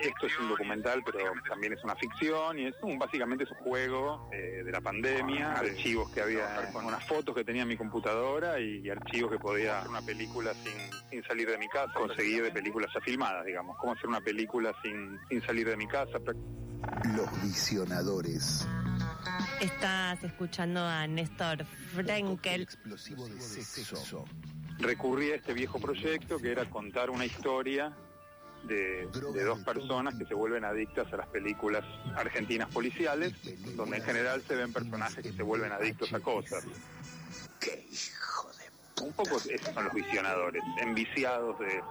esto es un documental, pero también es una ficción y es un, básicamente es un juego eh, de la pandemia, archivos que había con unas fotos que tenía en mi computadora y, archivos que podía hacer una película sin, sin salir de mi casa, conseguir de películas ya filmadas, digamos, cómo hacer una película sin, sin salir de mi casa. Los visionadores. Estás escuchando a Néstor Frenkel. Explosivo de sexo. Recurrí a este viejo proyecto que era contar una historia de, dos personas que se vuelven adictas a las películas argentinas policiales, donde en general se ven personajes que se vuelven adictos a cosas. ¡Qué hijo de Un poco esos son los visionadores, enviciados de,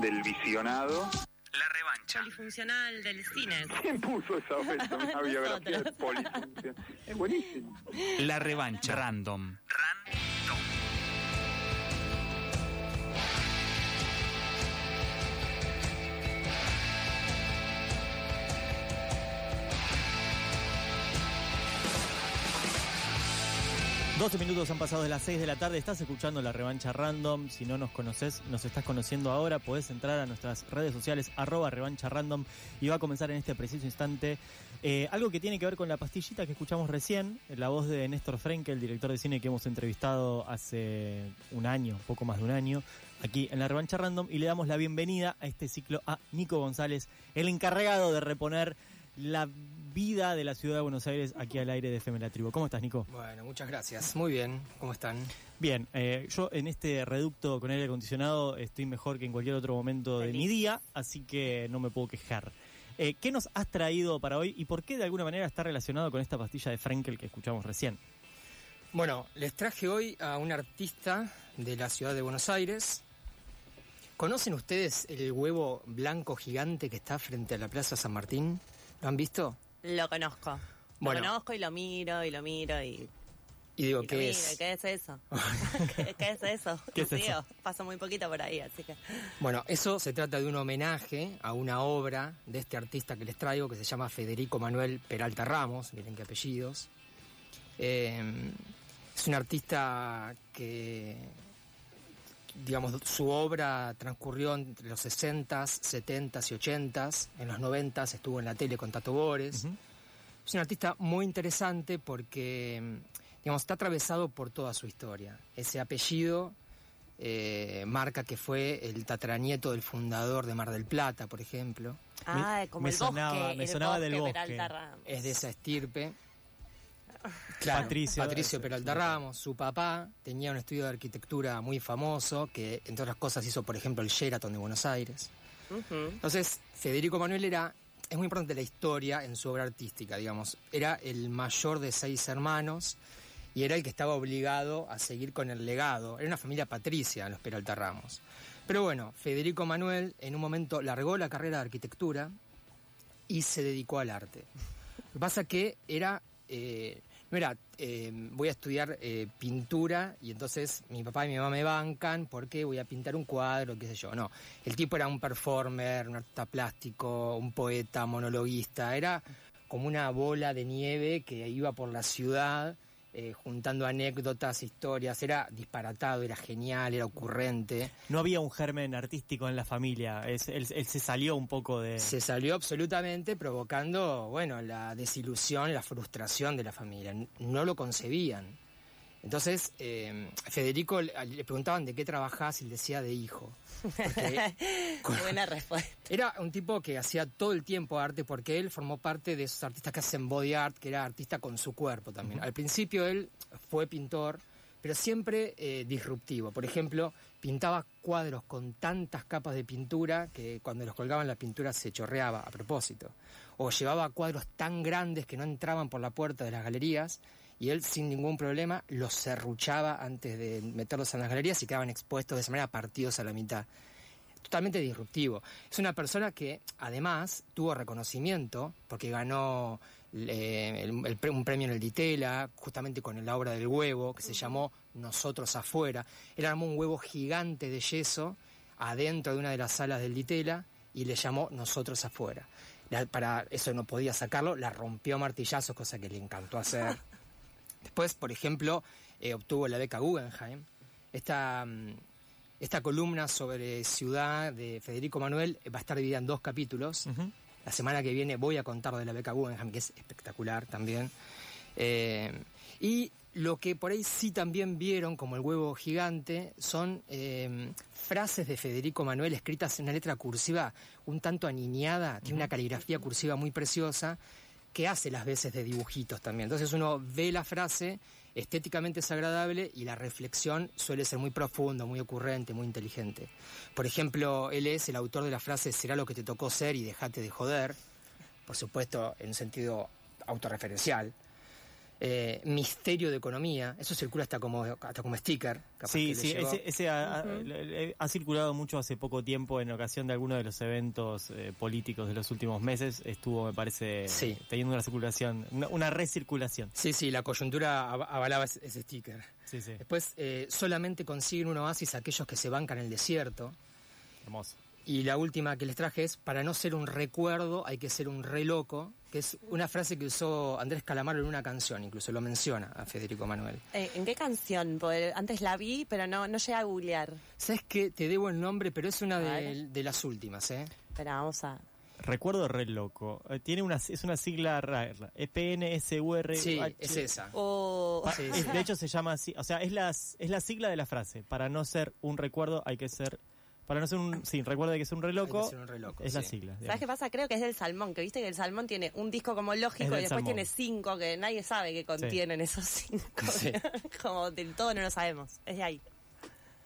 del visionado. La revancha. Polifuncional del cine. ¿Quién puso esa Una biografía de polifuncional. Es buenísimo. La revancha. Random. Random. 12 minutos han pasado de las 6 de la tarde, estás escuchando la revancha random, si no nos conoces, nos estás conociendo ahora, podés entrar a nuestras redes sociales arroba revancha random y va a comenzar en este preciso instante eh, algo que tiene que ver con la pastillita que escuchamos recién, la voz de Néstor Frenkel, el director de cine que hemos entrevistado hace un año, poco más de un año, aquí en la revancha random. Y le damos la bienvenida a este ciclo a Nico González, el encargado de reponer la vida de la ciudad de Buenos Aires aquí al aire de FM La Tribu. ¿Cómo estás, Nico? Bueno, muchas gracias. Muy bien. ¿Cómo están? Bien. Eh, yo en este reducto con aire acondicionado estoy mejor que en cualquier otro momento de mi día, así que no me puedo quejar. Eh, ¿Qué nos has traído para hoy y por qué de alguna manera está relacionado con esta pastilla de Frankel que escuchamos recién? Bueno, les traje hoy a un artista de la ciudad de Buenos Aires. ¿Conocen ustedes el huevo blanco gigante que está frente a la Plaza San Martín? ¿Lo han visto? Lo conozco. Lo conozco y lo miro y lo miro y. Y digo, ¿qué es? ¿Qué es eso? ¿Qué, es eso? ¿Qué es eso? Paso muy poquito por ahí, así que. Bueno, eso se trata de un homenaje a una obra de este artista que les traigo que se llama Federico Manuel Peralta Ramos, miren qué apellidos. Em, es un artista que, digamos, su obra transcurrió entre los 60s, 70s y 80s. En los 90s estuvo en la tele con Tato Bores. Es un artista muy interesante porque, digamos, está atravesado por toda su historia. Ese apellido eh, marca que fue el tataranieto del fundador de Mar del Plata, por ejemplo. Ah, como el bosque, me sonaba del bosque. Es de esa estirpe. Patricio, Patricio Peralta Ramos, su papá tenía un estudio de arquitectura muy famoso que, entre otras cosas, hizo, por ejemplo, el Sheraton de Buenos Aires. Entonces, Federico Manuel era, es muy importante la historia en su obra artística, digamos. Era el mayor de seis hermanos y era el que estaba obligado a seguir con el legado. Era una familia patricia, los Peralta Ramos. Pero bueno, Federico Manuel en un momento largó la carrera de arquitectura y se dedicó al arte. Lo que pasa que era eh, era, eh, voy a estudiar eh, pintura y entonces mi papá y mi mamá me bancan porque voy a pintar un cuadro, qué sé yo. No, el tipo era un performer, un artista plástico, un poeta, monologuista, era como una bola de nieve que iba por la ciudad eh, juntando anécdotas, historias, era disparatado, era genial, era ocurrente. No había un germen artístico en la familia, él, se salió un poco de... Se salió absolutamente provocando, bueno, la desilusión, la frustración de la familia, no lo concebían. Entonces, eh, Federico le preguntaban de qué trabajás y él decía de hijo. Buena respuesta. Era un tipo que hacía todo el tiempo arte porque él formó parte de esos artistas que hacen body art, que era artista con su cuerpo también. Al principio él fue pintor, pero siempre eh, disruptivo. Por ejemplo, pintaba cuadros con tantas capas de pintura que cuando los colgaban la pintura se chorreaba a propósito. O llevaba cuadros tan grandes que no entraban por la puerta de las galerías y él sin ningún problema los serruchaba antes de meterlos en las galerías y quedaban expuestos de esa manera partidos a la mitad. Totalmente disruptivo. Es una persona que además tuvo reconocimiento porque ganó eh, un premio en el Ditela, justamente con la obra del huevo, que se llamó Nosotros afuera. Él armó un huevo gigante de yeso adentro de una de las salas del Ditela y le llamó Nosotros afuera. para eso no podía sacarlo, la rompió a martillazos, cosa que le encantó hacer. Después, por ejemplo, eh, obtuvo la beca Guggenheim. Esta, mm, esta columna sobre ciudad de Federico Manuel va a estar dividida en dos capítulos. La semana que viene voy a contar de la beca Guggenheim, que es espectacular también. Eh, y lo que por ahí sí también vieron, como el huevo gigante, son eh, frases de Federico Manuel escritas en una letra cursiva un tanto aniñada, tiene una caligrafía cursiva muy preciosa, que hace las veces de dibujitos también. Entonces uno ve la frase, estéticamente es agradable y la reflexión suele ser muy profunda, muy ocurrente, muy inteligente. Por ejemplo, él es el autor de la frase será lo que te tocó ser y dejate de joder, por supuesto en un sentido autorreferencial. Eh, misterio de economía, eso circula hasta como, hasta como sticker. Sí, sí, ese, ha, circulado mucho hace poco tiempo en ocasión de algunos de los eventos eh, políticos de los últimos meses. Estuvo, me parece, teniendo una circulación, una, recirculación. Sí, sí, la coyuntura avalaba ese, sticker. Después, eh, solamente consiguen un oasis aquellos que se bancan en el desierto. Hermoso. Y la última que les traje es, para no ser un recuerdo, hay que ser un re loco, que es una frase que usó Andrés Calamaro en una canción, incluso lo menciona a Federico Manuel. Eh, ¿En qué canción? Porque antes la vi, pero no, no llegué a googlear. ¿Sabes qué? Te debo el nombre, pero es una de, las últimas, ¿eh? Espera, vamos a... Recuerdo re loco. Eh, tiene una, es una sigla rara. EPNSUR. Sí, es esa. De hecho se llama así. O sea, es, las, es la sigla de la frase. Para no ser un recuerdo hay que ser para no ser un. Sí, recuerda que es un reloco. Es la sigla. ¿Sabes qué pasa? Creo que es del salmón, que viste que el salmón tiene un disco como lógico y después tiene cinco que nadie sabe que contienen esos cinco. como del todo no lo sabemos. Es de ahí.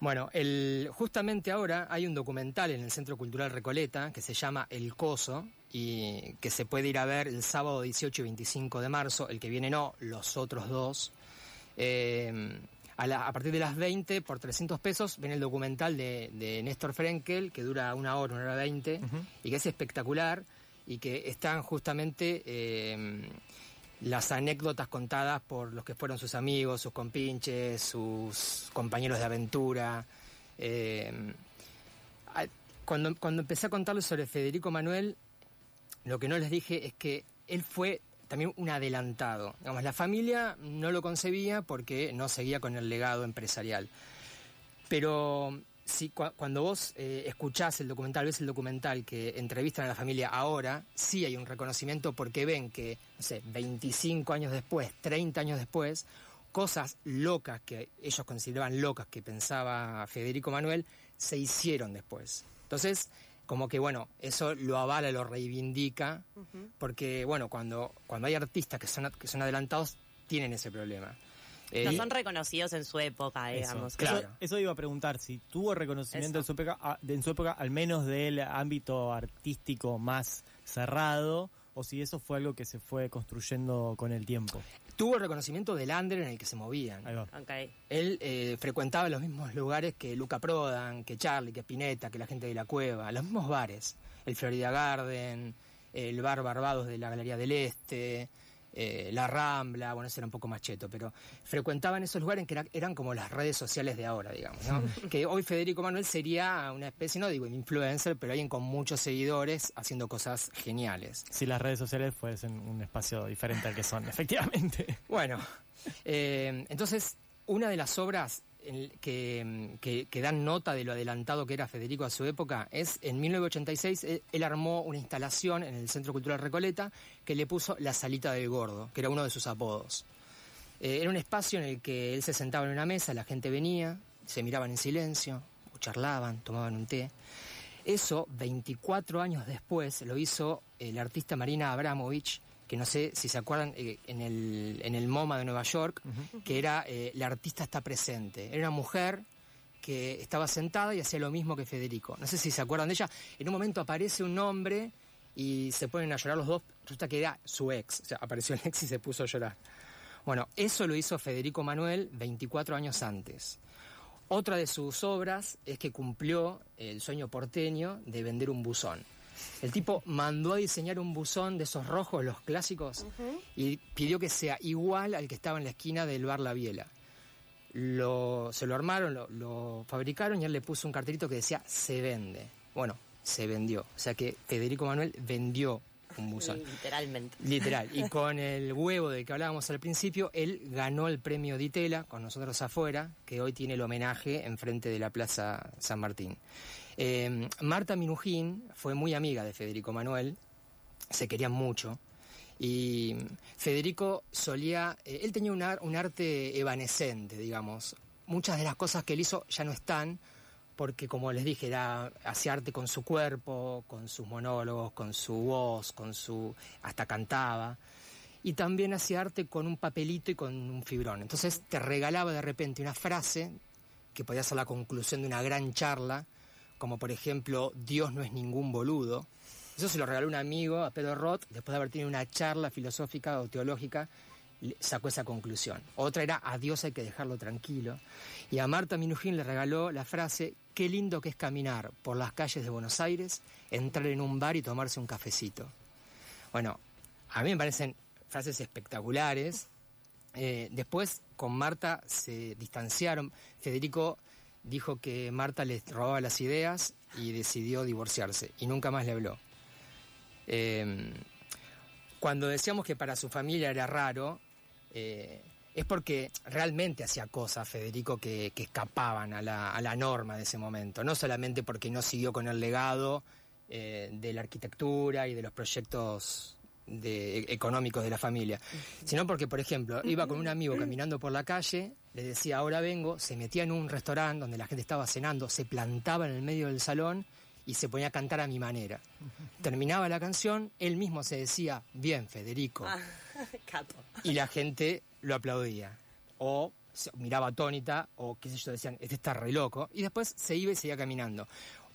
Bueno, el, justamente ahora hay un documental en el Centro Cultural Recoleta que se llama El Coso y que se puede ir a ver el sábado 18 y 25 de marzo. El que viene no, los otros dos. Eh, a, partir de las 20, por 300 pesos, ven el documental de, Néstor Frenkel, que dura una hora, una hora 20, y que es espectacular, y que están justamente em, las anécdotas contadas por los que fueron sus amigos, sus compinches, sus compañeros de aventura. Em, cuando, cuando empecé a contarles sobre Federico Manuel, lo que no les dije es que él fue también un adelantado. Digamos, la familia no lo concebía porque no seguía con el legado empresarial. Pero si cuando vos eh, escuchás el documental, ves el documental que entrevistan a la familia ahora, sí hay un reconocimiento porque ven que, no sé, 25 años después, 30 años después, cosas locas que ellos consideraban locas que pensaba Federico Manuel, se hicieron después. Entonces, como que bueno, eso lo avala, lo reivindica, porque bueno, cuando, cuando hay artistas que son, que son adelantados, tienen ese problema. Eh, no son reconocidos en su época, digamos. claro. Eso, iba a preguntar, si tuvo reconocimiento en su, época, en su época, al menos del ámbito artístico más cerrado, o si eso fue algo que se fue construyendo con el tiempo. Tuvo el reconocimiento del under en el que se movían. Él eh, frecuentaba los mismos lugares que Luca Prodan, que Charlie, que Pineta, que la gente de la cueva, los mismos bares. El Florida Garden, el bar Barbados de la Galería del Este, eh, la Rambla, bueno, eso era un poco más cheto, pero frecuentaban esos lugares que eran como las redes sociales de ahora, digamos, ¿no? que hoy Federico Manuel sería una especie, no digo influencer, pero alguien con muchos seguidores haciendo cosas geniales. Si las redes sociales fuesen un espacio diferente al que son, efectivamente. Bueno, eh, entonces, una de las obras que, dan nota de lo adelantado que era Federico a su época es en 1986 él, armó una instalación en el Centro Cultural Recoleta que le puso la salita del gordo, que era uno de sus apodos. Eh, era un espacio en el que él se sentaba en una mesa, la gente venía, se miraban en silencio, charlaban, tomaban un té. Eso, 24 años después, lo hizo el artista Marina Abramovich que no sé si se acuerdan, eh, en, el, en el MoMA de Nueva York, que era eh, La artista está presente. Era una mujer que estaba sentada y hacía lo mismo que Federico. No sé si se acuerdan de ella. En un momento aparece un hombre y se ponen a llorar los dos. Resulta que era su ex. O sea, apareció el ex y se puso a llorar. Bueno, eso lo hizo Federico Manuel 24 años antes. Otra de sus obras es que cumplió el sueño porteño de vender un buzón. El tipo mandó a diseñar un buzón de esos rojos, los clásicos, y pidió que sea igual al que estaba en la esquina del bar La Biela. Lo, se lo armaron, lo, fabricaron y él le puso un cartelito que decía se vende. Bueno, se vendió. O sea que Federico Manuel vendió un buzón. Literalmente. Literal. Y con el huevo del que hablábamos al principio, él ganó el premio Ditela con nosotros afuera, que hoy tiene el homenaje enfrente de la Plaza San Martín. Eh, Marta Minujín fue muy amiga de Federico Manuel, se querían mucho. Y Federico solía, eh, él tenía un, un arte evanescente, digamos. Muchas de las cosas que él hizo ya no están, porque como les dije, era, hacía arte con su cuerpo, con sus monólogos, con su voz, con su. hasta cantaba. Y también hacía arte con un papelito y con un fibrón. Entonces te regalaba de repente una frase que podía ser la conclusión de una gran charla, como por ejemplo, Dios no es ningún boludo. Eso se lo regaló un amigo a Pedro Roth, después de haber tenido una charla filosófica o teológica sacó esa conclusión. Otra era, a Dios hay que dejarlo tranquilo. Y a Marta Minujín le regaló la frase, qué lindo que es caminar por las calles de Buenos Aires, entrar en un bar y tomarse un cafecito. Bueno, a mí me parecen frases espectaculares. Eh, después con Marta se distanciaron. Federico dijo que Marta le robaba las ideas y decidió divorciarse y nunca más le habló. Eh, cuando decíamos que para su familia era raro, eh, es porque realmente hacía cosas, Federico, que, escapaban a la, norma de ese momento. No solamente porque no siguió con el legado eh, de la arquitectura y de los proyectos económicos de la familia, sino porque, por ejemplo, iba con un amigo caminando por la calle, le decía, ahora vengo, se metía en un restaurante donde la gente estaba cenando, se plantaba en el medio del salón y se ponía a cantar a mi manera. Terminaba la canción, él mismo se decía, bien, Federico. Ah, y la gente lo aplaudía. O miraba atónita, o qué sé yo, decían, este está re loco. Y después se iba y seguía caminando.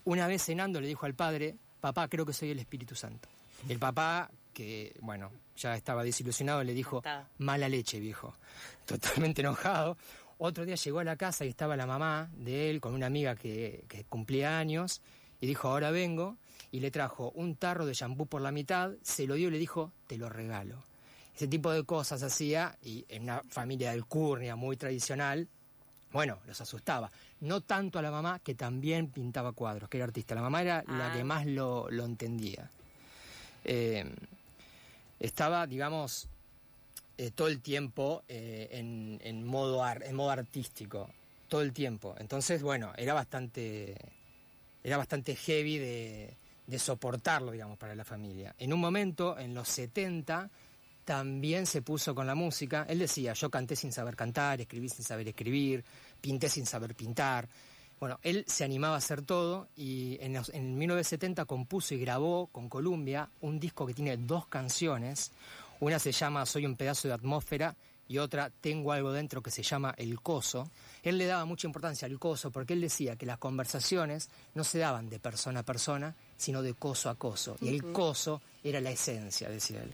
Una vez cenando le dijo al padre, papá, creo que soy el Espíritu Santo. El papá, que bueno, ya estaba desilusionado, le dijo, mala leche, viejo. Totalmente enojado. Otro día llegó a la casa y estaba la mamá de él con una amiga que, que cumplía años y dijo, ahora vengo, y le trajo un tarro de shampoo por la mitad, se lo dio y le dijo, te lo regalo. Ese tipo de cosas hacía, y en una familia del Curnia muy tradicional, bueno, los asustaba. No tanto a la mamá, que también pintaba cuadros, que era artista. La mamá era la que ah. más lo, entendía. Eh, estaba, digamos, eh, todo el tiempo eh, en, modo en modo artístico, todo el tiempo. Entonces, bueno, era bastante era bastante heavy de, soportarlo, digamos, para la familia. En un momento, en los 70, también se puso con la música. Él decía, yo canté sin saber cantar, escribí sin saber escribir, pinté sin saber pintar. Bueno, él se animaba a hacer todo y en, en 1970 compuso y grabó con Columbia un disco que tiene dos canciones. Una se llama Soy un pedazo de atmósfera y otra Tengo algo dentro que se llama El Coso. Él le daba mucha importancia al coso porque él decía que las conversaciones no se daban de persona a persona, sino de coso a coso. Y el coso era la esencia, decía él.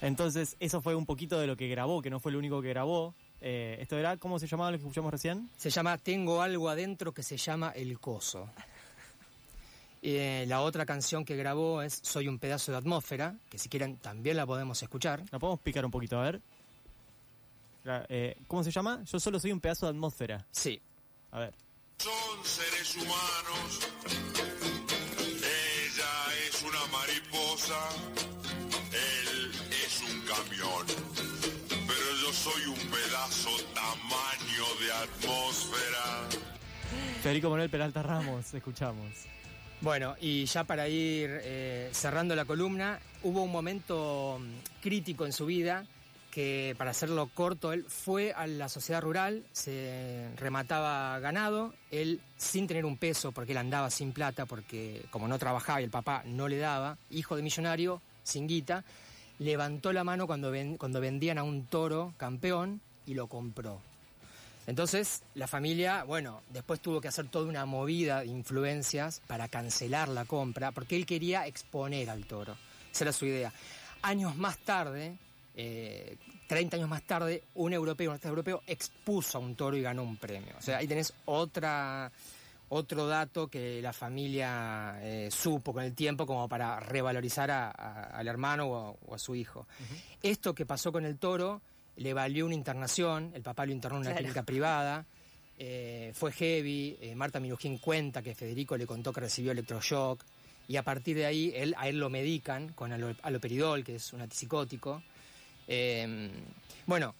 Entonces, eso fue un poquito de lo que grabó, que no fue lo único que grabó. Eh, ¿Esto era, cómo se llamaba lo que escuchamos recién? Se llama Tengo algo adentro que se llama El Coso. Eh, la otra canción que grabó es Soy un pedazo de atmósfera, que si quieren también la podemos escuchar. La podemos picar un poquito, a ver. Eh, ¿Cómo se llama? Yo solo soy un pedazo de atmósfera. Sí. A ver. Son seres humanos. Ella es una mariposa él camión, pero yo soy un pedazo tamaño de atmósfera. Federico Manuel Peralta Ramos, escuchamos. Bueno, y ya para ir eh, cerrando la columna, hubo un momento mm, crítico en su vida que, para hacerlo corto, él fue a la sociedad rural, se remataba ganado, él sin tener un peso, porque él andaba sin plata, porque como no trabajaba y el papá no le daba, hijo de millonario, sin guita, levantó la mano cuando, cuando vendían a un toro campeón y lo compró. Entonces, la familia, bueno, después tuvo que hacer toda una movida de influencias para cancelar la compra, porque él quería exponer al toro. Esa era su idea. Años más tarde, 30 años más tarde, un europeo, un artista europeo, expuso a un toro y ganó un premio. O sea, ahí tenés otra otro dato que la familia eh, supo con el tiempo como para revalorizar al hermano o a, su hijo. Esto que pasó con el toro le valió una internación, el papá lo internó en una clínica privada, eh, fue heavy, eh, Marta Minujín cuenta que Federico le contó que recibió electroshock y a partir de ahí él, a él lo medican con aloperidol, que es un antipsicótico. bueno,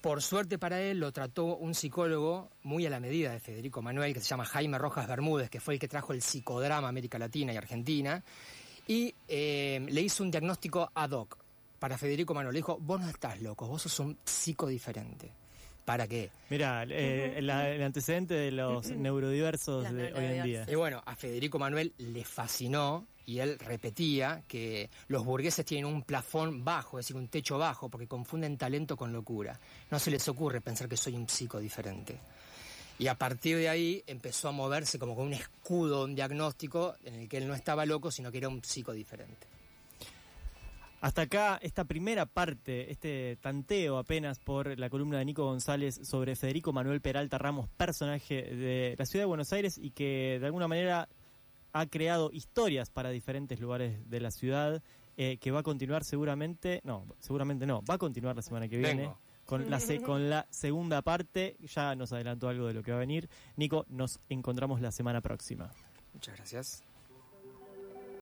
por suerte para él lo trató un psicólogo muy a la medida de Federico Manuel, que se llama Jaime Rojas Bermúdez, que fue el que trajo el psicodrama a América Latina y Argentina, y eh, le hizo un diagnóstico ad hoc para Federico Manuel. Le dijo, vos no estás loco, vos sos un psico diferente. ¿Para qué? Mira, eh, el, antecedente de los neurodiversos de hoy en día. Y bueno, a Federico Manuel le fascinó y él repetía que los burgueses tienen un plafón bajo, es decir, un techo bajo, porque confunden talento con locura. No se les ocurre pensar que soy un psico diferente. Y a partir de ahí empezó a moverse como con un escudo, un diagnóstico en el que él no estaba loco, sino que era un psico diferente. Hasta acá esta primera parte, este tanteo apenas por la columna de Nico González sobre Federico Manuel Peralta Ramos, personaje de la ciudad de Buenos Aires y que de alguna manera ha creado historias para diferentes lugares de la ciudad, eh, que va a continuar seguramente, no, seguramente no, va a continuar la semana que viene. Con la, con la segunda parte, ya nos adelantó algo de lo que va a venir. Nico, nos encontramos la semana próxima. Muchas gracias.